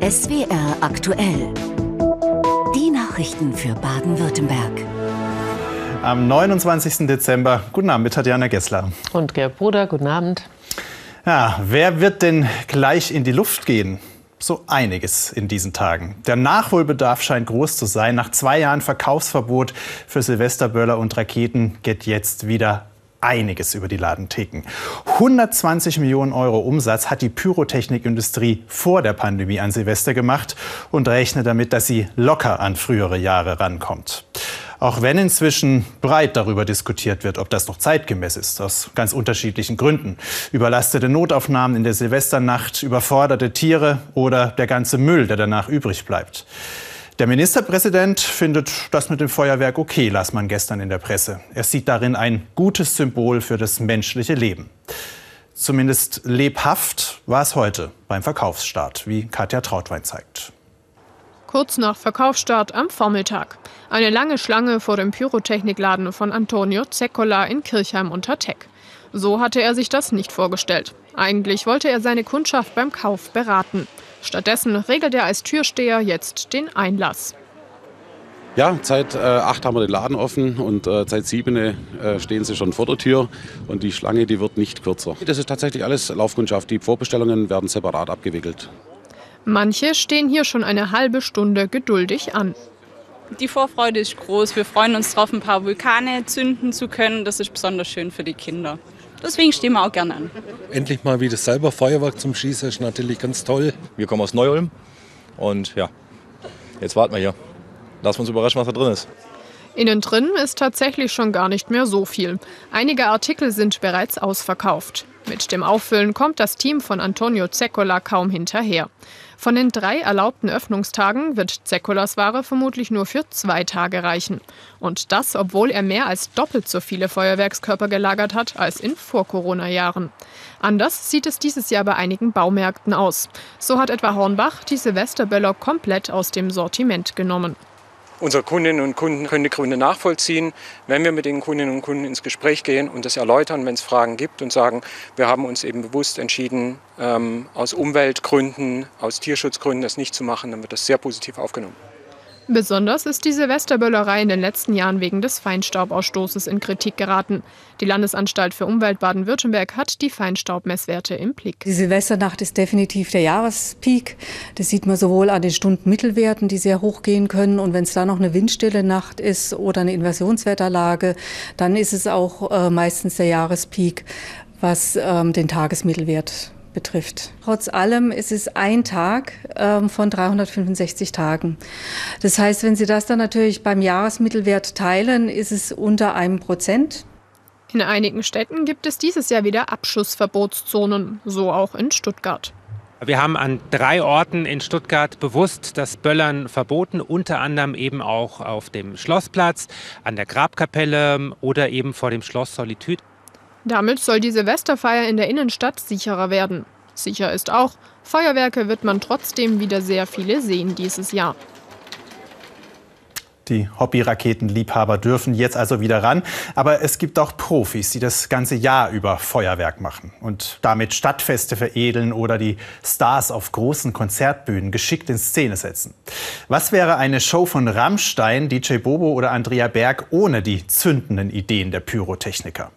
SWR aktuell. Die Nachrichten für Baden-Württemberg. Am 29. Dezember. Guten Abend mit Tatjana Gessler. Und Gerd Bruder, guten Abend. Ja, wer wird denn gleich in die Luft gehen? So einiges in diesen Tagen. Der Nachholbedarf scheint groß zu sein. Nach zwei Jahren Verkaufsverbot für Silvesterböller und Raketen geht jetzt wieder einiges über die Ladentheken. 120 Millionen Euro Umsatz hat die Pyrotechnikindustrie vor der Pandemie an Silvester gemacht und rechnet damit, dass sie locker an frühere Jahre rankommt. Auch wenn inzwischen breit darüber diskutiert wird, ob das noch zeitgemäß ist, aus ganz unterschiedlichen Gründen. Überlastete Notaufnahmen in der Silvesternacht, überforderte Tiere oder der ganze Müll, der danach übrig bleibt. Der Ministerpräsident findet das mit dem Feuerwerk okay, las man gestern in der Presse. Er sieht darin ein gutes Symbol für das menschliche Leben. Zumindest lebhaft war es heute beim Verkaufsstart, wie Katja Trautwein zeigt. Kurz nach Verkaufsstart am Vormittag. Eine lange Schlange vor dem Pyrotechnikladen von Antonio Zeccola in Kirchheim unter Teck. So hatte er sich das nicht vorgestellt. Eigentlich wollte er seine Kundschaft beim Kauf beraten. Stattdessen regelt er als Türsteher jetzt den Einlass. Ja, seit äh, acht haben wir den Laden offen und äh, seit sieben äh, stehen sie schon vor der Tür und die Schlange, die wird nicht kürzer. Das ist tatsächlich alles Laufkundschaft. Die Vorbestellungen werden separat abgewickelt. Manche stehen hier schon eine halbe Stunde geduldig an. Die Vorfreude ist groß. Wir freuen uns darauf, ein paar Vulkane zünden zu können. Das ist besonders schön für die Kinder. Deswegen stehen wir auch gerne an. Endlich mal wieder selber Feuerwerk zum Schießen ist natürlich ganz toll. Wir kommen aus Neu-Ulm und ja, jetzt warten wir hier. Lassen wir uns überraschen, was da drin ist. Innen drin ist tatsächlich schon gar nicht mehr so viel. Einige Artikel sind bereits ausverkauft. Mit dem Auffüllen kommt das Team von Antonio Zeccola kaum hinterher. Von den drei erlaubten Öffnungstagen wird Zeccolas Ware vermutlich nur für zwei Tage reichen. Und das, obwohl er mehr als doppelt so viele Feuerwerkskörper gelagert hat als in Vor-Corona-Jahren. Anders sieht es dieses Jahr bei einigen Baumärkten aus. So hat etwa Hornbach die Silvesterböller komplett aus dem Sortiment genommen. Unsere Kundinnen und Kunden können die Gründe nachvollziehen, wenn wir mit den Kundinnen und Kunden ins Gespräch gehen und das erläutern, wenn es Fragen gibt und sagen, wir haben uns eben bewusst entschieden, ähm, aus Umweltgründen, aus Tierschutzgründen das nicht zu machen, dann wird das sehr positiv aufgenommen. Besonders ist die Silvesterböllerei in den letzten Jahren wegen des Feinstaubausstoßes in Kritik geraten. Die Landesanstalt für Umwelt Baden-Württemberg hat die Feinstaubmesswerte im Blick. Die Silvesternacht ist definitiv der Jahrespeak. Das sieht man sowohl an den Stundenmittelwerten, die sehr hoch gehen können. Und wenn es da noch eine windstille Nacht ist oder eine Inversionswetterlage, dann ist es auch äh, meistens der Jahrespeak, was ähm, den Tagesmittelwert betrifft. Trotz allem ist es ein Tag ähm, von 365 Tagen. Das heißt, wenn Sie das dann natürlich beim Jahresmittelwert teilen, ist es unter einem Prozent. In einigen Städten gibt es dieses Jahr wieder Abschussverbotszonen, so auch in Stuttgart. Wir haben an drei Orten in Stuttgart bewusst das Böllern verboten, unter anderem eben auch auf dem Schlossplatz, an der Grabkapelle oder eben vor dem Schloss Solitude. Damit soll die Silvesterfeier in der Innenstadt sicherer werden. Sicher ist auch, Feuerwerke wird man trotzdem wieder sehr viele sehen dieses Jahr. Die Hobby-Raketenliebhaber dürfen jetzt also wieder ran. Aber es gibt auch Profis, die das ganze Jahr über Feuerwerk machen und damit Stadtfeste veredeln oder die Stars auf großen Konzertbühnen geschickt in Szene setzen. Was wäre eine Show von Rammstein, DJ Bobo oder Andrea Berg ohne die zündenden Ideen der Pyrotechniker?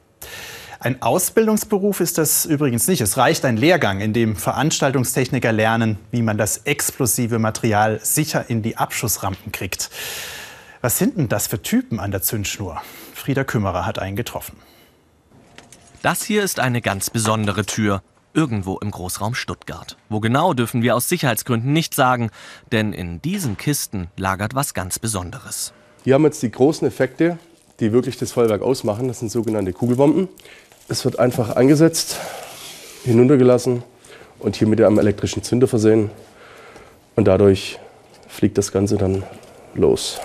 Ein Ausbildungsberuf ist das übrigens nicht. Es reicht ein Lehrgang, in dem Veranstaltungstechniker lernen, wie man das explosive Material sicher in die Abschussrampen kriegt. Was sind denn das für Typen an der Zündschnur? Frieda Kümmerer hat einen getroffen. Das hier ist eine ganz besondere Tür. Irgendwo im Großraum Stuttgart. Wo genau dürfen wir aus Sicherheitsgründen nicht sagen, denn in diesen Kisten lagert was ganz Besonderes. Hier haben wir jetzt die großen Effekte, die wirklich das Feuerwerk ausmachen. Das sind sogenannte Kugelbomben. Es wird einfach angesetzt, hinuntergelassen und hier mit einem elektrischen Zünder versehen. Und dadurch fliegt das Ganze dann los.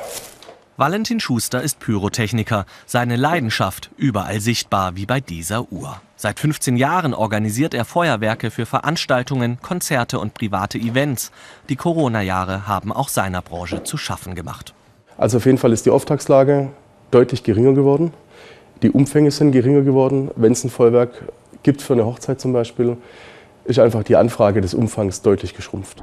Valentin Schuster ist Pyrotechniker. Seine Leidenschaft überall sichtbar, wie bei dieser Uhr. Seit 15 Jahren organisiert er Feuerwerke für Veranstaltungen, Konzerte und private Events. Die Corona-Jahre haben auch seiner Branche zu schaffen gemacht. Also auf jeden Fall ist die Auftragslage deutlich geringer geworden. Die Umfänge sind geringer geworden. Wenn es ein Feuerwerk gibt für eine Hochzeit zum Beispiel, ist einfach die Anfrage des Umfangs deutlich geschrumpft.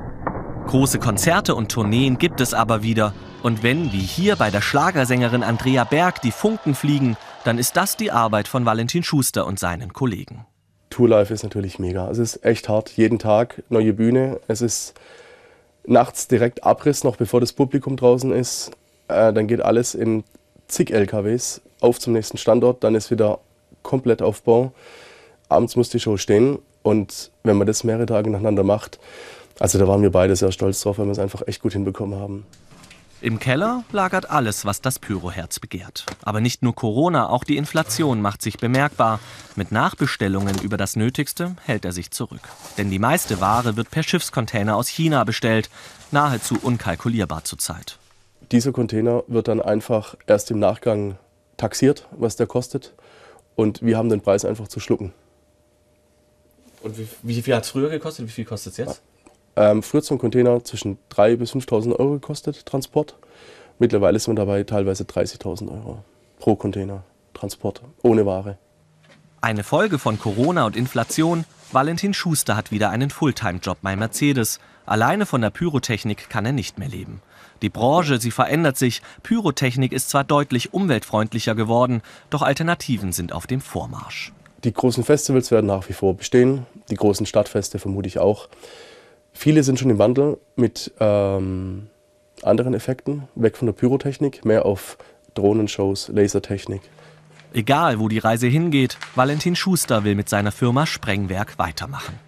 Große Konzerte und Tourneen gibt es aber wieder. Und wenn, wie hier bei der Schlagersängerin Andrea Berg, die Funken fliegen, dann ist das die Arbeit von Valentin Schuster und seinen Kollegen. Tourlife ist natürlich mega. Es ist echt hart. Jeden Tag neue Bühne. Es ist nachts direkt Abriss, noch bevor das Publikum draußen ist. Äh, dann geht alles in zig LKWs auf zum nächsten Standort. Dann ist wieder komplett Aufbau. Abends muss die Show stehen. Und wenn man das mehrere Tage nacheinander macht, also da waren wir beide sehr stolz drauf, weil wir es einfach echt gut hinbekommen haben. Im Keller lagert alles, was das Pyroherz begehrt. Aber nicht nur Corona, auch die Inflation macht sich bemerkbar. Mit Nachbestellungen über das Nötigste hält er sich zurück. Denn die meiste Ware wird per Schiffscontainer aus China bestellt. Nahezu unkalkulierbar zurzeit. Dieser Container wird dann einfach erst im Nachgang taxiert, was der kostet. Und wir haben den Preis einfach zu schlucken. Und wie, wie viel hat es früher gekostet? Wie viel kostet es jetzt? Ähm, früher zum Container zwischen 3.000 bis 5.000 Euro gekostet, Transport. Mittlerweile ist man dabei teilweise 30.000 Euro pro Container Transport, ohne Ware. Eine Folge von Corona und Inflation. Valentin Schuster hat wieder einen Fulltime-Job bei Mercedes. Alleine von der Pyrotechnik kann er nicht mehr leben. Die Branche, sie verändert sich. Pyrotechnik ist zwar deutlich umweltfreundlicher geworden, doch Alternativen sind auf dem Vormarsch. Die großen Festivals werden nach wie vor bestehen, die großen Stadtfeste vermute ich auch. Viele sind schon im Wandel mit ähm, anderen Effekten, weg von der Pyrotechnik, mehr auf Drohnenshows, Lasertechnik. Egal, wo die Reise hingeht, Valentin Schuster will mit seiner Firma Sprengwerk weitermachen.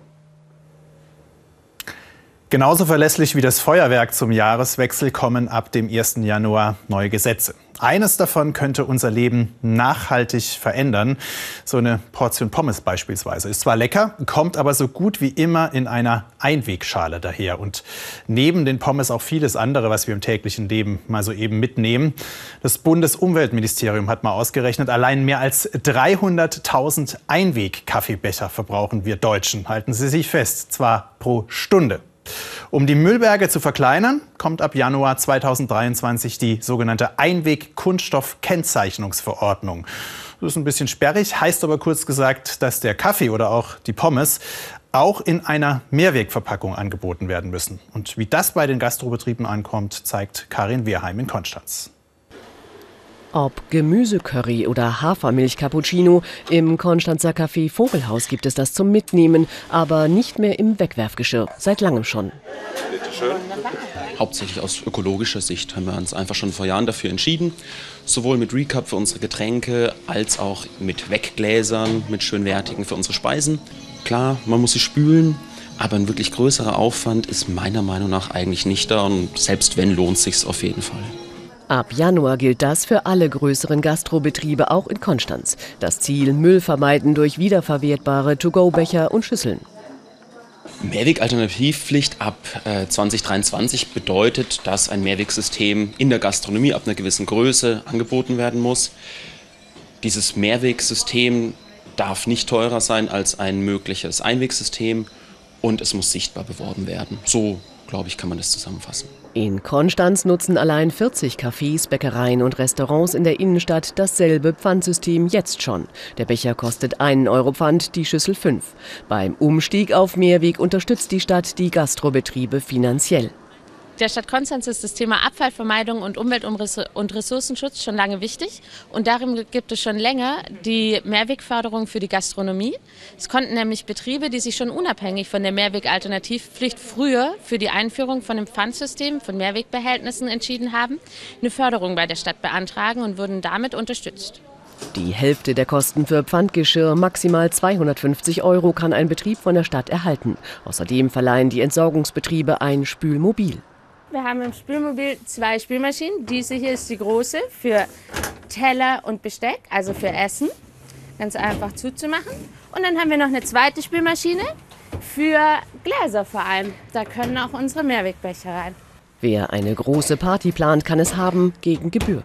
Genauso verlässlich wie das Feuerwerk zum Jahreswechsel kommen ab dem 1. Januar neue Gesetze. Eines davon könnte unser Leben nachhaltig verändern. So eine Portion Pommes beispielsweise. Ist zwar lecker, kommt aber so gut wie immer in einer Einwegschale daher. Und neben den Pommes auch vieles andere, was wir im täglichen Leben mal so eben mitnehmen. Das Bundesumweltministerium hat mal ausgerechnet, allein mehr als 300.000 Einweg-Kaffeebecher verbrauchen wir Deutschen. Halten Sie sich fest, zwar pro Stunde. Um die Müllberge zu verkleinern, kommt ab Januar 2023 die sogenannte Einweg-Kunststoff-Kennzeichnungsverordnung. Das ist ein bisschen sperrig, heißt aber kurz gesagt, dass der Kaffee oder auch die Pommes auch in einer Mehrwegverpackung angeboten werden müssen. Und wie das bei den Gastrobetrieben ankommt, zeigt Karin Wehrheim in Konstanz. Ob Gemüsecurry oder Hafermilch-Cappuccino, im Konstanzer Café Vogelhaus gibt es das zum Mitnehmen, aber nicht mehr im Wegwerfgeschirr, seit langem schon. Hauptsächlich aus ökologischer Sicht haben wir uns einfach schon vor Jahren dafür entschieden, sowohl mit Recap für unsere Getränke als auch mit Weggläsern, mit schönwertigen für unsere Speisen. Klar, man muss sie spülen, aber ein wirklich größerer Aufwand ist meiner Meinung nach eigentlich nicht da und selbst wenn, lohnt sich auf jeden Fall. Ab Januar gilt das für alle größeren Gastrobetriebe, auch in Konstanz. Das Ziel Müll vermeiden durch wiederverwertbare To-Go-Becher und Schüsseln. Mehrweg-Alternativpflicht ab äh, 2023 bedeutet, dass ein Mehrwegsystem in der Gastronomie ab einer gewissen Größe angeboten werden muss. Dieses Mehrwegsystem darf nicht teurer sein als ein mögliches Einwegsystem und es muss sichtbar beworben werden. So, glaube ich, kann man das zusammenfassen. In Konstanz nutzen allein 40 Cafés, Bäckereien und Restaurants in der Innenstadt dasselbe Pfandsystem jetzt schon. Der Becher kostet 1 Euro Pfand, die Schüssel 5. Beim Umstieg auf Mehrweg unterstützt die Stadt die Gastrobetriebe finanziell. Der Stadt Konstanz ist das Thema Abfallvermeidung und Umwelt- und Ressourcenschutz schon lange wichtig. Und darum gibt es schon länger die Mehrwegförderung für die Gastronomie. Es konnten nämlich Betriebe, die sich schon unabhängig von der Mehrwegalternativpflicht früher für die Einführung von einem Pfandsystem von Mehrwegbehältnissen entschieden haben, eine Förderung bei der Stadt beantragen und wurden damit unterstützt. Die Hälfte der Kosten für Pfandgeschirr, maximal 250 Euro, kann ein Betrieb von der Stadt erhalten. Außerdem verleihen die Entsorgungsbetriebe ein Spülmobil. Wir haben im Spülmobil zwei Spülmaschinen. Diese hier ist die große für Teller und Besteck, also für Essen. Ganz einfach zuzumachen. Und dann haben wir noch eine zweite Spülmaschine für Gläser vor allem. Da können auch unsere Mehrwegbecher rein. Wer eine große Party plant, kann es haben gegen Gebühr.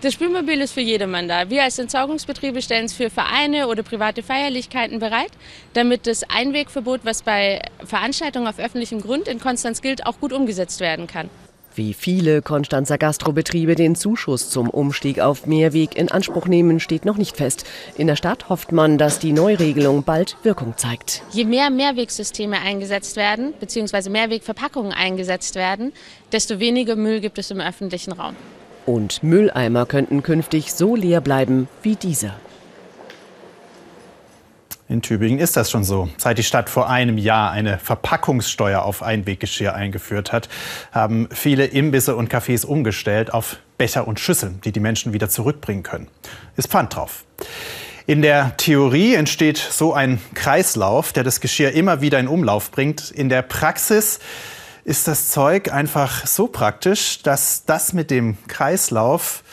Das Spülmobil ist für jedermann da. Wir als Entsorgungsbetriebe stellen es für Vereine oder private Feierlichkeiten bereit, damit das Einwegverbot, was bei Veranstaltungen auf öffentlichem Grund in Konstanz gilt, auch gut umgesetzt werden kann. Wie viele Konstanzer Gastrobetriebe den Zuschuss zum Umstieg auf Mehrweg in Anspruch nehmen, steht noch nicht fest. In der Stadt hofft man, dass die Neuregelung bald Wirkung zeigt. Je mehr Mehrwegsysteme eingesetzt werden, beziehungsweise Mehrwegverpackungen eingesetzt werden, desto weniger Müll gibt es im öffentlichen Raum. Und Mülleimer könnten künftig so leer bleiben wie dieser. In Tübingen ist das schon so. Seit die Stadt vor einem Jahr eine Verpackungssteuer auf Einweggeschirr eingeführt hat, haben viele Imbisse und Cafés umgestellt auf Becher und Schüsseln, die die Menschen wieder zurückbringen können. Ist Pfand drauf. In der Theorie entsteht so ein Kreislauf, der das Geschirr immer wieder in Umlauf bringt. In der Praxis ist das Zeug einfach so praktisch, dass das mit dem Kreislauf,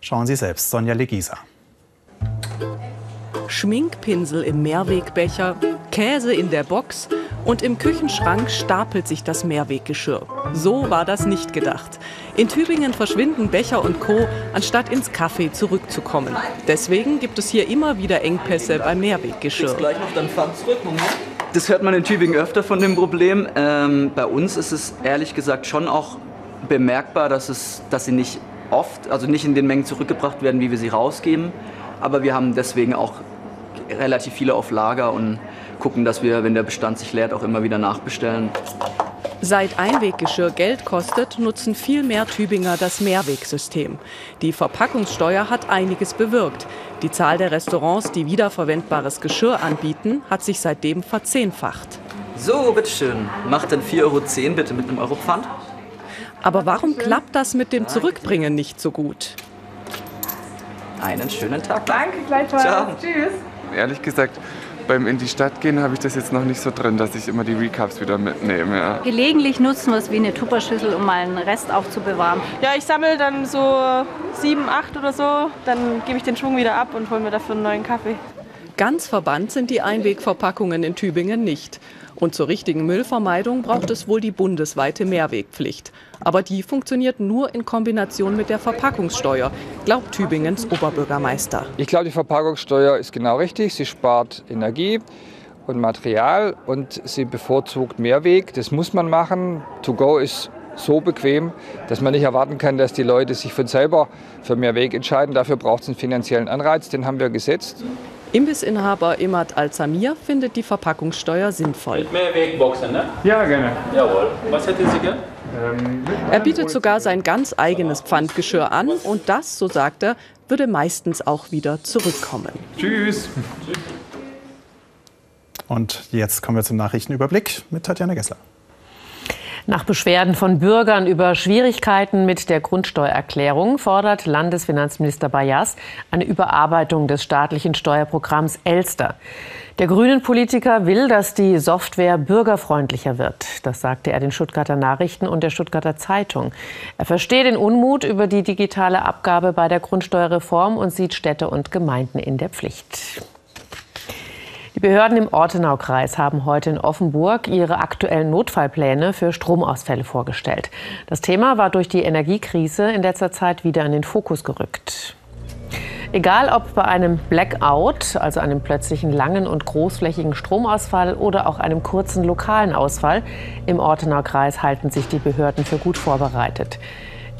schauen Sie selbst, Sonja Legisa. Schminkpinsel im Mehrwegbecher, Käse in der Box und im Küchenschrank stapelt sich das Mehrweggeschirr. So war das nicht gedacht. In Tübingen verschwinden Becher und Co., anstatt ins Café zurückzukommen. Deswegen gibt es hier immer wieder Engpässe beim Mehrweggeschirr. Gleich noch dann Pfand zurück, Das hört man in Tübingen öfter von dem Problem. Ähm, bei uns ist es ehrlich gesagt schon auch bemerkbar, dass, es, dass sie nicht oft, also nicht in den Mengen zurückgebracht werden, wie wir sie rausgeben. Aber wir haben deswegen auch relativ viele auf Lager und gucken, dass wir, wenn der Bestand sich leert, auch immer wieder nachbestellen. Seit Einweggeschirr Geld kostet, nutzen viel mehr Tübinger das Mehrwegsystem. Die Verpackungssteuer hat einiges bewirkt. Die Zahl der Restaurants, die wiederverwendbares Geschirr anbieten, hat sich seitdem verzehnfacht. So, bitteschön. Macht dann 4,10 Euro bitte mit einem Euro Pfand. Aber warum klappt das mit dem Zurückbringen nicht so gut? Einen schönen Tag. Danke, gleichfalls. Ciao. Tschüss ehrlich gesagt, beim in die Stadt gehen habe ich das jetzt noch nicht so drin, dass ich immer die Recaps wieder mitnehme. Ja. Gelegentlich nutzen wir es wie eine Tupperschüssel, um mal einen Rest aufzubewahren. Ja, ich sammle dann so sieben, acht oder so, dann gebe ich den Schwung wieder ab und hole mir dafür einen neuen Kaffee. Ganz verbannt sind die Einwegverpackungen in Tübingen nicht. Und zur richtigen Müllvermeidung braucht es wohl die bundesweite Mehrwegpflicht. Aber die funktioniert nur in Kombination mit der Verpackungssteuer, glaubt Tübingens Oberbürgermeister. Ich glaube, die Verpackungssteuer ist genau richtig. Sie spart Energie und Material und sie bevorzugt Mehrweg. Das muss man machen. To go ist so bequem, dass man nicht erwarten kann, dass die Leute sich von selber für mehr Weg entscheiden. Dafür braucht es einen finanziellen Anreiz, den haben wir gesetzt. Imbissinhaber Imad Al-Samir findet die Verpackungssteuer sinnvoll. Mit mehr Wegboxen, ne? Ja, gerne. Jawohl. Was hätten Sie gern? Ähm, er bietet sogar sein ganz eigenes Pfandgeschirr an und das, so sagt er, würde meistens auch wieder zurückkommen. Tschüss. Und jetzt kommen wir zum Nachrichtenüberblick mit Tatjana Gessler. Nach Beschwerden von Bürgern über Schwierigkeiten mit der Grundsteuererklärung fordert Landesfinanzminister Bayas eine Überarbeitung des staatlichen Steuerprogramms Elster. Der grünen Politiker will, dass die Software bürgerfreundlicher wird. Das sagte er den Stuttgarter Nachrichten und der Stuttgarter Zeitung. Er versteht den Unmut über die digitale Abgabe bei der Grundsteuerreform und sieht Städte und Gemeinden in der Pflicht. Die Behörden im Ortenaukreis haben heute in Offenburg ihre aktuellen Notfallpläne für Stromausfälle vorgestellt. Das Thema war durch die Energiekrise in letzter Zeit wieder in den Fokus gerückt. Egal ob bei einem Blackout, also einem plötzlichen langen und großflächigen Stromausfall oder auch einem kurzen lokalen Ausfall, im Ortenaukreis halten sich die Behörden für gut vorbereitet.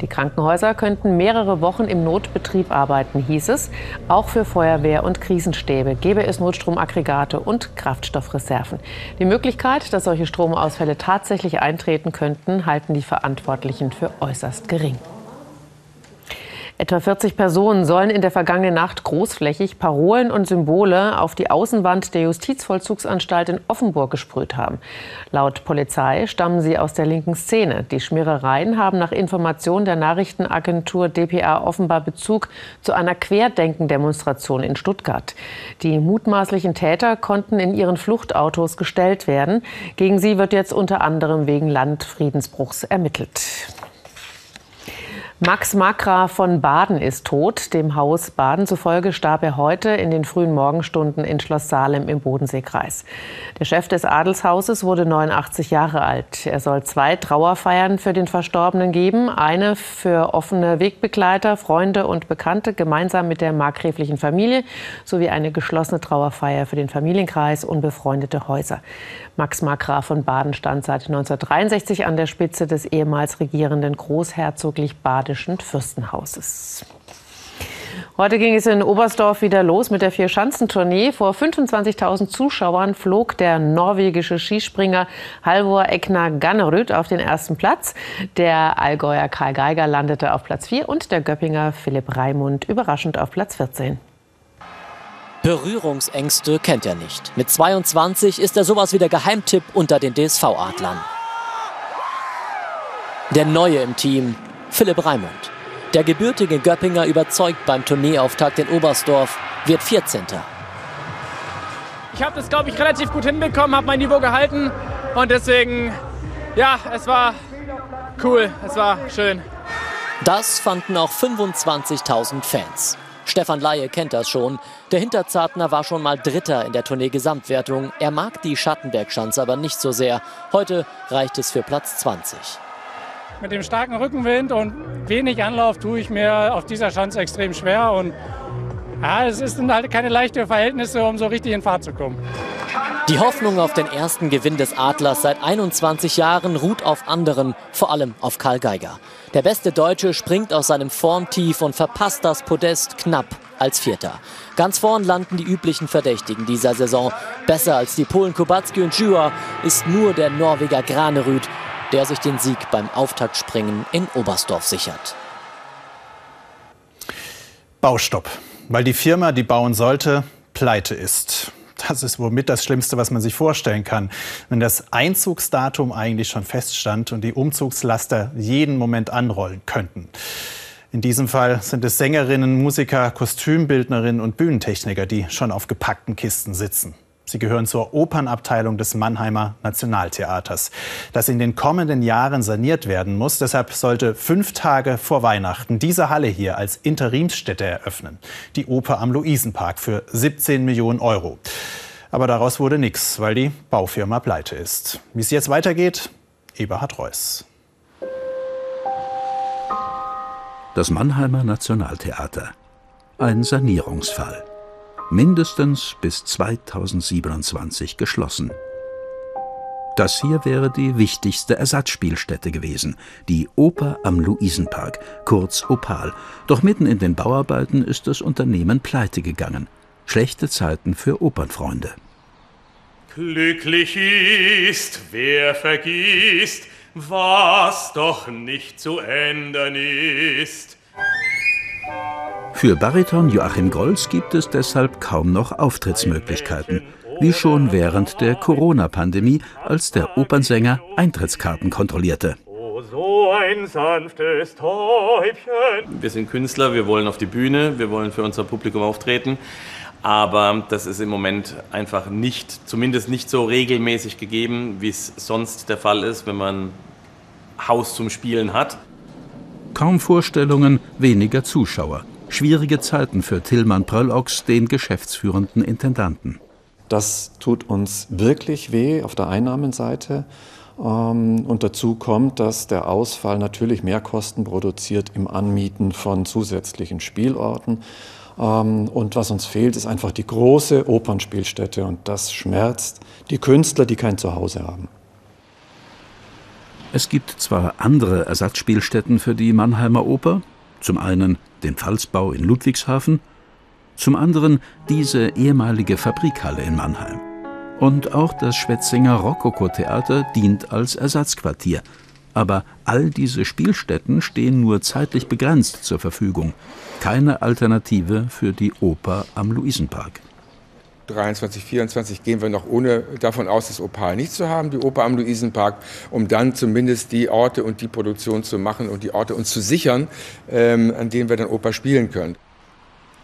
Die Krankenhäuser könnten mehrere Wochen im Notbetrieb arbeiten, hieß es. Auch für Feuerwehr und Krisenstäbe gäbe es Notstromaggregate und Kraftstoffreserven. Die Möglichkeit, dass solche Stromausfälle tatsächlich eintreten könnten, halten die Verantwortlichen für äußerst gering. Etwa 40 Personen sollen in der vergangenen Nacht großflächig Parolen und Symbole auf die Außenwand der Justizvollzugsanstalt in Offenburg gesprüht haben. Laut Polizei stammen sie aus der linken Szene. Die Schmierereien haben nach Informationen der Nachrichtenagentur dpa offenbar Bezug zu einer Querdenken-Demonstration in Stuttgart. Die mutmaßlichen Täter konnten in ihren Fluchtautos gestellt werden. Gegen sie wird jetzt unter anderem wegen Landfriedensbruchs ermittelt. Max Markgraf von Baden ist tot. Dem Haus Baden zufolge starb er heute in den frühen Morgenstunden in Schloss Salem im Bodenseekreis. Der Chef des Adelshauses wurde 89 Jahre alt. Er soll zwei Trauerfeiern für den Verstorbenen geben. Eine für offene Wegbegleiter, Freunde und Bekannte gemeinsam mit der markgräflichen Familie sowie eine geschlossene Trauerfeier für den Familienkreis und befreundete Häuser. Max Markgraf von Baden stand seit 1963 an der Spitze des ehemals regierenden großherzoglich badischen Fürstenhauses. Heute ging es in Oberstdorf wieder los mit der Vier-Schanzentournee. Vor 25.000 Zuschauern flog der norwegische Skispringer Halvor Egner Gannerud auf den ersten Platz. Der Allgäuer Karl Geiger landete auf Platz 4 und der Göppinger Philipp Raimund überraschend auf Platz 14. Berührungsängste kennt er nicht. Mit 22 ist er sowas wie der Geheimtipp unter den DSV-Adlern. Der Neue im Team, Philipp Raimund. Der gebürtige Göppinger überzeugt beim Tourneeauftakt in Oberstdorf, wird 14. Ich habe das, glaube ich, relativ gut hinbekommen, habe mein Niveau gehalten und deswegen, ja, es war cool, es war schön. Das fanden auch 25.000 Fans. Stefan Laie kennt das schon. Der Hinterzartner war schon mal Dritter in der Tournee-Gesamtwertung. Er mag die Schattenbergschanze aber nicht so sehr. Heute reicht es für Platz 20. Mit dem starken Rückenwind und wenig Anlauf tue ich mir auf dieser Schanze extrem schwer. Und ja, es sind halt keine leichten Verhältnisse, um so richtig in Fahrt zu kommen. Die Hoffnung auf den ersten Gewinn des Adlers seit 21 Jahren ruht auf anderen, vor allem auf Karl Geiger. Der beste Deutsche springt aus seinem Formtief und verpasst das Podest knapp als Vierter. Ganz vorn landen die üblichen Verdächtigen dieser Saison. Besser als die Polen Kubacki und Jua ist nur der Norweger Granerüd, der sich den Sieg beim Auftaktspringen in Oberstdorf sichert. Baustopp, weil die Firma, die bauen sollte, pleite ist. Das ist womit das Schlimmste, was man sich vorstellen kann. Wenn das Einzugsdatum eigentlich schon feststand und die Umzugslaster jeden Moment anrollen könnten. In diesem Fall sind es Sängerinnen, Musiker, Kostümbildnerinnen und Bühnentechniker, die schon auf gepackten Kisten sitzen. Sie gehören zur Opernabteilung des Mannheimer Nationaltheaters, das in den kommenden Jahren saniert werden muss. Deshalb sollte fünf Tage vor Weihnachten diese Halle hier als Interimsstätte eröffnen. Die Oper am Luisenpark für 17 Millionen Euro. Aber daraus wurde nichts, weil die Baufirma pleite ist. Wie es jetzt weitergeht, Eberhard Reuss. Das Mannheimer Nationaltheater. Ein Sanierungsfall mindestens bis 2027 geschlossen. Das hier wäre die wichtigste Ersatzspielstätte gewesen, die Oper am Luisenpark, kurz Opal. Doch mitten in den Bauarbeiten ist das Unternehmen pleite gegangen. Schlechte Zeiten für Opernfreunde. Glücklich ist, wer vergisst, was doch nicht zu ändern ist. Für Bariton Joachim Golz gibt es deshalb kaum noch Auftrittsmöglichkeiten, wie schon während der Corona-Pandemie, als der Opernsänger Eintrittskarten kontrollierte. So ein sanftes Täubchen. Wir sind Künstler, wir wollen auf die Bühne, wir wollen für unser Publikum auftreten. Aber das ist im Moment einfach nicht, zumindest nicht so regelmäßig gegeben, wie es sonst der Fall ist, wenn man Haus zum Spielen hat. Kaum Vorstellungen, weniger Zuschauer. Schwierige Zeiten für Tillmann Pröllox, den geschäftsführenden Intendanten. Das tut uns wirklich weh auf der Einnahmenseite. Ähm, und dazu kommt, dass der Ausfall natürlich Mehrkosten produziert im Anmieten von zusätzlichen Spielorten. Ähm, und was uns fehlt, ist einfach die große Opernspielstätte. Und das schmerzt die Künstler, die kein Zuhause haben. Es gibt zwar andere Ersatzspielstätten für die Mannheimer Oper, zum einen den Pfalzbau in Ludwigshafen, zum anderen diese ehemalige Fabrikhalle in Mannheim. Und auch das Schwetzinger Rokoko-Theater dient als Ersatzquartier. Aber all diese Spielstätten stehen nur zeitlich begrenzt zur Verfügung. Keine Alternative für die Oper am Luisenpark. 23, 24 gehen wir noch ohne davon aus, das Opal nicht zu haben, die Oper am Luisenpark, um dann zumindest die Orte und die Produktion zu machen und die Orte uns zu sichern, ähm, an denen wir dann Oper spielen können.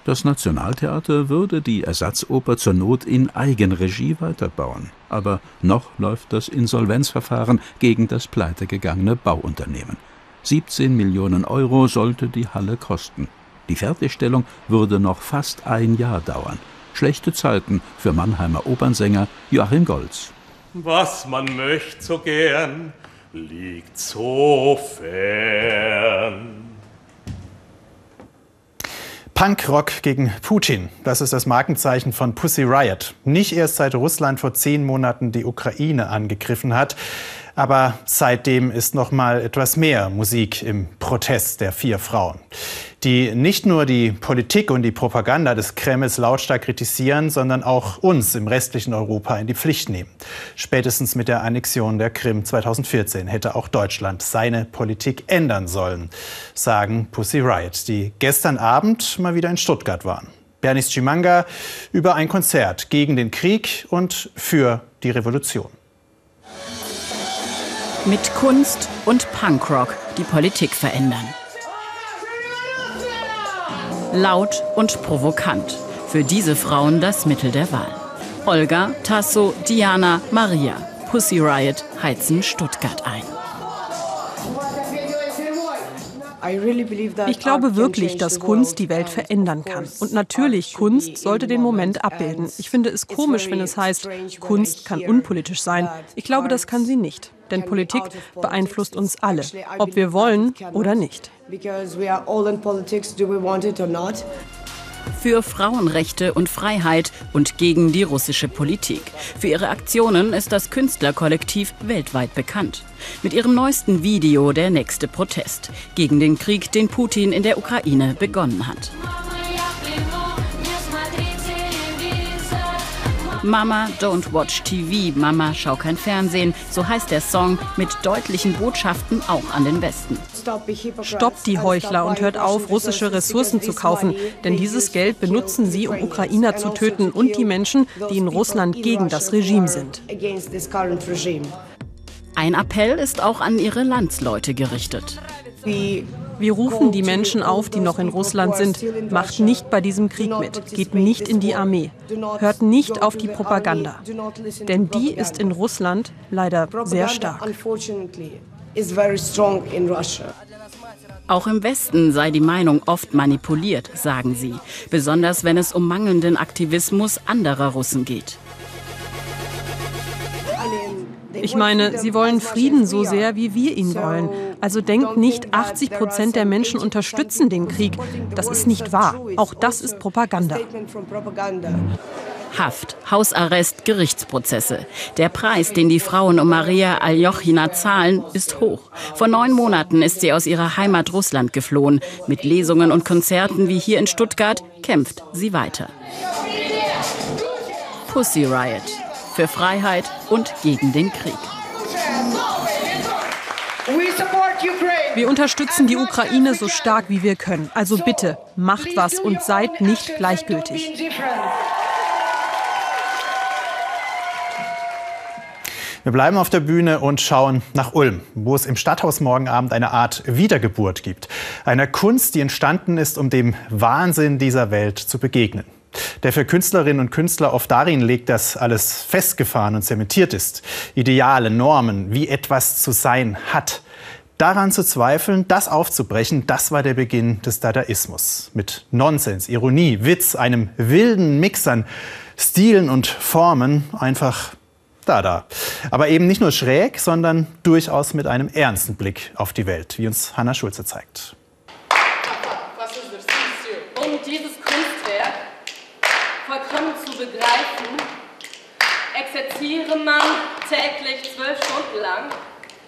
Das Nationaltheater würde die Ersatzoper zur Not in Eigenregie weiterbauen. Aber noch läuft das Insolvenzverfahren gegen das pleitegegangene Bauunternehmen. 17 Millionen Euro sollte die Halle kosten. Die Fertigstellung würde noch fast ein Jahr dauern. Schlechte Zeiten für Mannheimer Opernsänger Joachim Golz. Was man möchte so gern, liegt so fern. Punkrock gegen Putin, das ist das Markenzeichen von Pussy Riot. Nicht erst seit Russland vor zehn Monaten die Ukraine angegriffen hat, aber seitdem ist noch mal etwas mehr Musik im Protest der vier Frauen, die nicht nur die Politik und die Propaganda des Kremls lautstark kritisieren, sondern auch uns im restlichen Europa in die Pflicht nehmen. Spätestens mit der Annexion der Krim 2014 hätte auch Deutschland seine Politik ändern sollen, sagen Pussy Riot, die gestern Abend mal wieder in Stuttgart waren. Bernis Chimanga über ein Konzert gegen den Krieg und für die Revolution. Mit Kunst und Punkrock die Politik verändern. Laut und provokant. Für diese Frauen das Mittel der Wahl. Olga, Tasso, Diana, Maria. Pussy Riot heizen Stuttgart ein. Ich glaube wirklich, dass Kunst die Welt verändern kann. Und natürlich, Kunst sollte den Moment abbilden. Ich finde es komisch, wenn es heißt, Kunst kann unpolitisch sein. Ich glaube, das kann sie nicht. Denn Politik beeinflusst uns alle, ob wir wollen oder nicht. Für Frauenrechte und Freiheit und gegen die russische Politik. Für ihre Aktionen ist das Künstlerkollektiv weltweit bekannt. Mit ihrem neuesten Video der nächste Protest gegen den Krieg, den Putin in der Ukraine begonnen hat. Mama, don't watch TV, Mama, schau kein Fernsehen, so heißt der Song mit deutlichen Botschaften auch an den Westen. Stoppt die Heuchler und hört auf, russische Ressourcen zu kaufen, denn dieses Geld benutzen sie, um Ukrainer zu töten und die Menschen, die in Russland gegen das Regime sind. Ein Appell ist auch an ihre Landsleute gerichtet. Wir rufen die Menschen auf, die noch in Russland sind, macht nicht bei diesem Krieg mit, geht nicht in die Armee, hört nicht auf die Propaganda, denn die ist in Russland leider sehr stark. Auch im Westen sei die Meinung oft manipuliert, sagen sie, besonders wenn es um mangelnden Aktivismus anderer Russen geht. Ich meine, sie wollen Frieden so sehr, wie wir ihn wollen. Also denkt nicht, 80 Prozent der Menschen unterstützen den Krieg. Das ist nicht wahr. Auch das ist Propaganda. Haft, Hausarrest, Gerichtsprozesse. Der Preis, den die Frauen um Maria Aljochina zahlen, ist hoch. Vor neun Monaten ist sie aus ihrer Heimat Russland geflohen. Mit Lesungen und Konzerten wie hier in Stuttgart kämpft sie weiter. Pussy Riot für Freiheit und gegen den Krieg. Wir unterstützen die Ukraine so stark wie wir können. Also bitte, macht was und seid nicht gleichgültig. Wir bleiben auf der Bühne und schauen nach Ulm, wo es im Stadthaus morgen Abend eine Art Wiedergeburt gibt. Einer Kunst, die entstanden ist, um dem Wahnsinn dieser Welt zu begegnen der für Künstlerinnen und Künstler oft darin liegt, dass alles festgefahren und zementiert ist. Ideale, Normen, wie etwas zu sein hat. Daran zu zweifeln, das aufzubrechen, das war der Beginn des Dadaismus. Mit Nonsens, Ironie, Witz, einem wilden Mix an Stilen und Formen, einfach Dada. Aber eben nicht nur schräg, sondern durchaus mit einem ernsten Blick auf die Welt, wie uns Hanna Schulze zeigt. Und dieses Kunstwerk vollkommen zu begreifen, exerziere man täglich zwölf Stunden lang.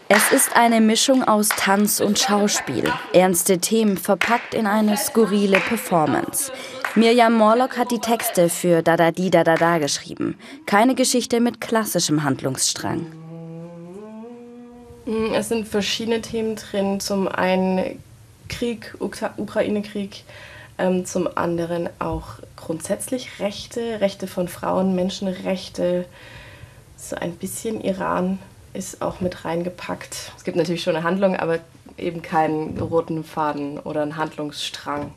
Es ist eine Mischung aus Tanz und Schauspiel, ernste Themen verpackt in eine skurrile Performance. Mirjam Morlock hat die Texte für Dada Di Dada Da geschrieben. Keine Geschichte mit klassischem Handlungsstrang. Mm, es sind verschiedene Themen drin. Zum einen Krieg, Ukraine-Krieg, ähm, zum anderen auch grundsätzlich Rechte, Rechte von Frauen, Menschenrechte, so ein bisschen Iran ist auch mit reingepackt. Es gibt natürlich schon eine Handlung, aber eben keinen roten Faden oder einen Handlungsstrang,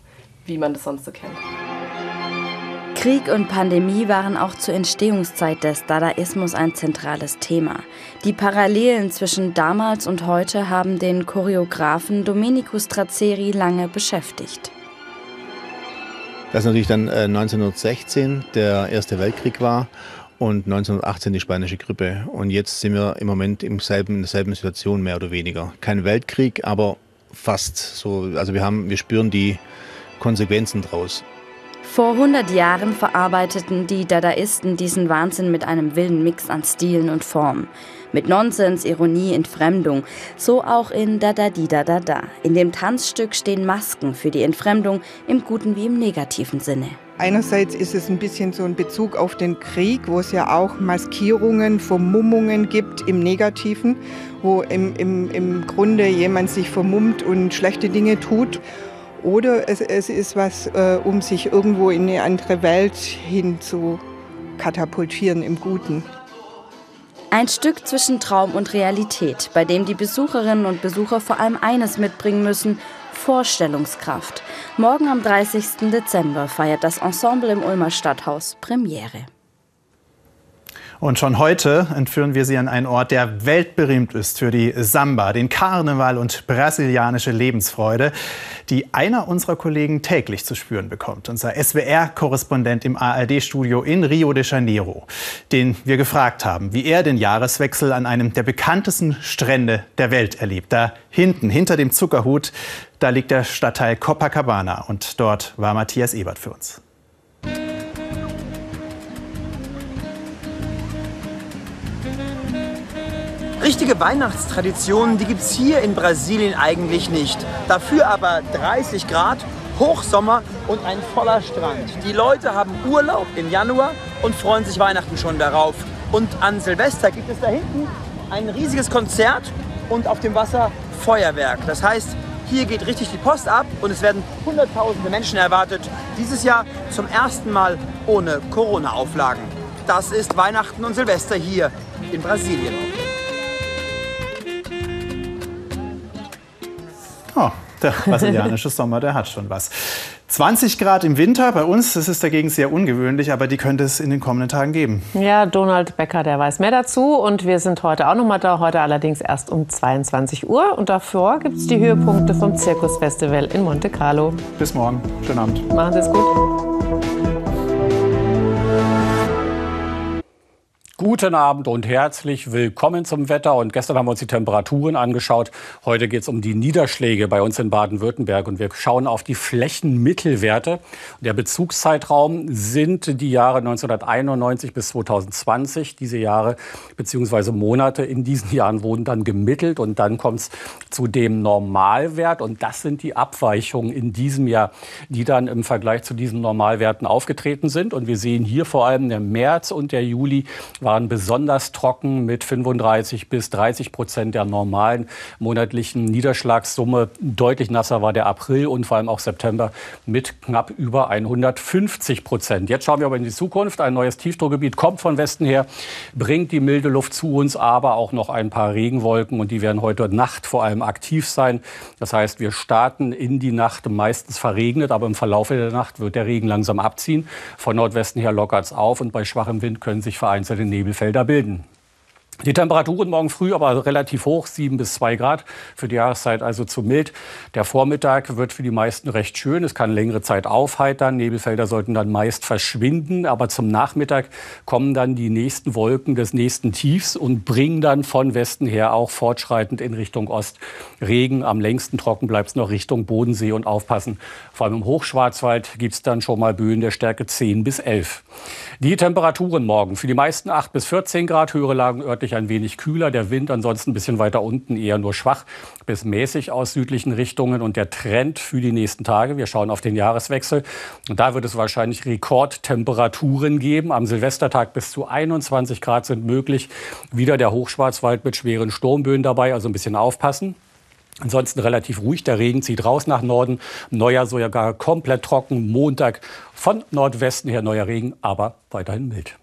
wie man das sonst so kennt. Krieg und Pandemie waren auch zur Entstehungszeit des Dadaismus ein zentrales Thema. Die Parallelen zwischen damals und heute haben den Choreografen Domenico Strazzeri lange beschäftigt. Dass natürlich dann äh, 1916 der Erste Weltkrieg war und 1918 die spanische Grippe. Und jetzt sind wir im Moment im selben, in derselben Situation mehr oder weniger. Kein Weltkrieg, aber fast so. Also wir, haben, wir spüren die Konsequenzen draus. Vor 100 Jahren verarbeiteten die Dadaisten diesen Wahnsinn mit einem wilden Mix an Stilen und Formen. Mit Nonsens, Ironie, Entfremdung. So auch in Dada Di Dada Da. In dem Tanzstück stehen Masken für die Entfremdung im guten wie im negativen Sinne. Einerseits ist es ein bisschen so ein Bezug auf den Krieg, wo es ja auch Maskierungen, Vermummungen gibt im Negativen, wo im, im, im Grunde jemand sich vermummt und schlechte Dinge tut. Oder es, es ist was, äh, um sich irgendwo in eine andere Welt hin zu katapultieren im Guten. Ein Stück zwischen Traum und Realität, bei dem die Besucherinnen und Besucher vor allem eines mitbringen müssen, Vorstellungskraft. Morgen am 30. Dezember feiert das Ensemble im Ulmer Stadthaus Premiere. Und schon heute entführen wir Sie an einen Ort, der weltberühmt ist für die Samba, den Karneval und brasilianische Lebensfreude, die einer unserer Kollegen täglich zu spüren bekommt. Unser SWR-Korrespondent im ARD-Studio in Rio de Janeiro, den wir gefragt haben, wie er den Jahreswechsel an einem der bekanntesten Strände der Welt erlebt. Da hinten, hinter dem Zuckerhut, da liegt der Stadtteil Copacabana. Und dort war Matthias Ebert für uns. Richtige Weihnachtstraditionen, die gibt es hier in Brasilien eigentlich nicht. Dafür aber 30 Grad, Hochsommer und ein voller Strand. Die Leute haben Urlaub im Januar und freuen sich Weihnachten schon darauf. Und an Silvester gibt es da hinten ein riesiges Konzert und auf dem Wasser Feuerwerk. Das heißt, hier geht richtig die Post ab und es werden Hunderttausende Menschen erwartet. Dieses Jahr zum ersten Mal ohne Corona-Auflagen. Das ist Weihnachten und Silvester hier in Brasilien. Oh, der brasilianische Sommer, der hat schon was. 20 Grad im Winter bei uns, das ist dagegen sehr ungewöhnlich, aber die könnte es in den kommenden Tagen geben. Ja, Donald Becker, der weiß mehr dazu. Und wir sind heute auch noch mal da, heute allerdings erst um 22 Uhr. Und davor gibt es die Höhepunkte vom Zirkusfestival in Monte Carlo. Bis morgen. Schönen Abend. Machen Sie es gut. Guten Abend und herzlich willkommen zum Wetter. Und gestern haben wir uns die Temperaturen angeschaut. Heute geht es um die Niederschläge bei uns in Baden-Württemberg. Und wir schauen auf die Flächenmittelwerte. Der Bezugszeitraum sind die Jahre 1991 bis 2020. Diese Jahre bzw. Monate in diesen Jahren wurden dann gemittelt. Und dann kommt es zu dem Normalwert. Und das sind die Abweichungen in diesem Jahr, die dann im Vergleich zu diesen Normalwerten aufgetreten sind. Und wir sehen hier vor allem der März und der Juli waren besonders trocken mit 35 bis 30 Prozent der normalen monatlichen Niederschlagssumme. Deutlich nasser war der April und vor allem auch September mit knapp über 150 Prozent. Jetzt schauen wir aber in die Zukunft. Ein neues Tiefdruckgebiet kommt von Westen her, bringt die milde Luft zu uns, aber auch noch ein paar Regenwolken und die werden heute Nacht vor allem aktiv sein. Das heißt, wir starten in die Nacht meistens verregnet, aber im Verlauf der Nacht wird der Regen langsam abziehen. Von Nordwesten her lockert es auf und bei schwachem Wind können sich vereinzelte Nebelfelder bilden. Die Temperaturen morgen früh aber relativ hoch, 7 bis 2 Grad. Für die Jahreszeit also zu mild. Der Vormittag wird für die meisten recht schön. Es kann längere Zeit aufheitern. Nebelfelder sollten dann meist verschwinden. Aber zum Nachmittag kommen dann die nächsten Wolken des nächsten Tiefs und bringen dann von Westen her auch fortschreitend in Richtung Ost Regen. Am längsten trocken bleibt es noch Richtung Bodensee und aufpassen. Vor allem im Hochschwarzwald gibt es dann schon mal Böen der Stärke 10 bis 11. Die Temperaturen morgen für die meisten 8 bis 14 Grad, höhere Lagen örtlich ein wenig kühler. Der Wind ansonsten ein bisschen weiter unten eher nur schwach bis mäßig aus südlichen Richtungen. Und der Trend für die nächsten Tage, wir schauen auf den Jahreswechsel. Und da wird es wahrscheinlich Rekordtemperaturen geben. Am Silvestertag bis zu 21 Grad sind möglich. Wieder der Hochschwarzwald mit schweren Sturmböen dabei, also ein bisschen aufpassen. Ansonsten relativ ruhig. Der Regen zieht raus nach Norden. Neujahr sogar komplett trocken. Montag von Nordwesten her neuer Regen, aber weiterhin mild.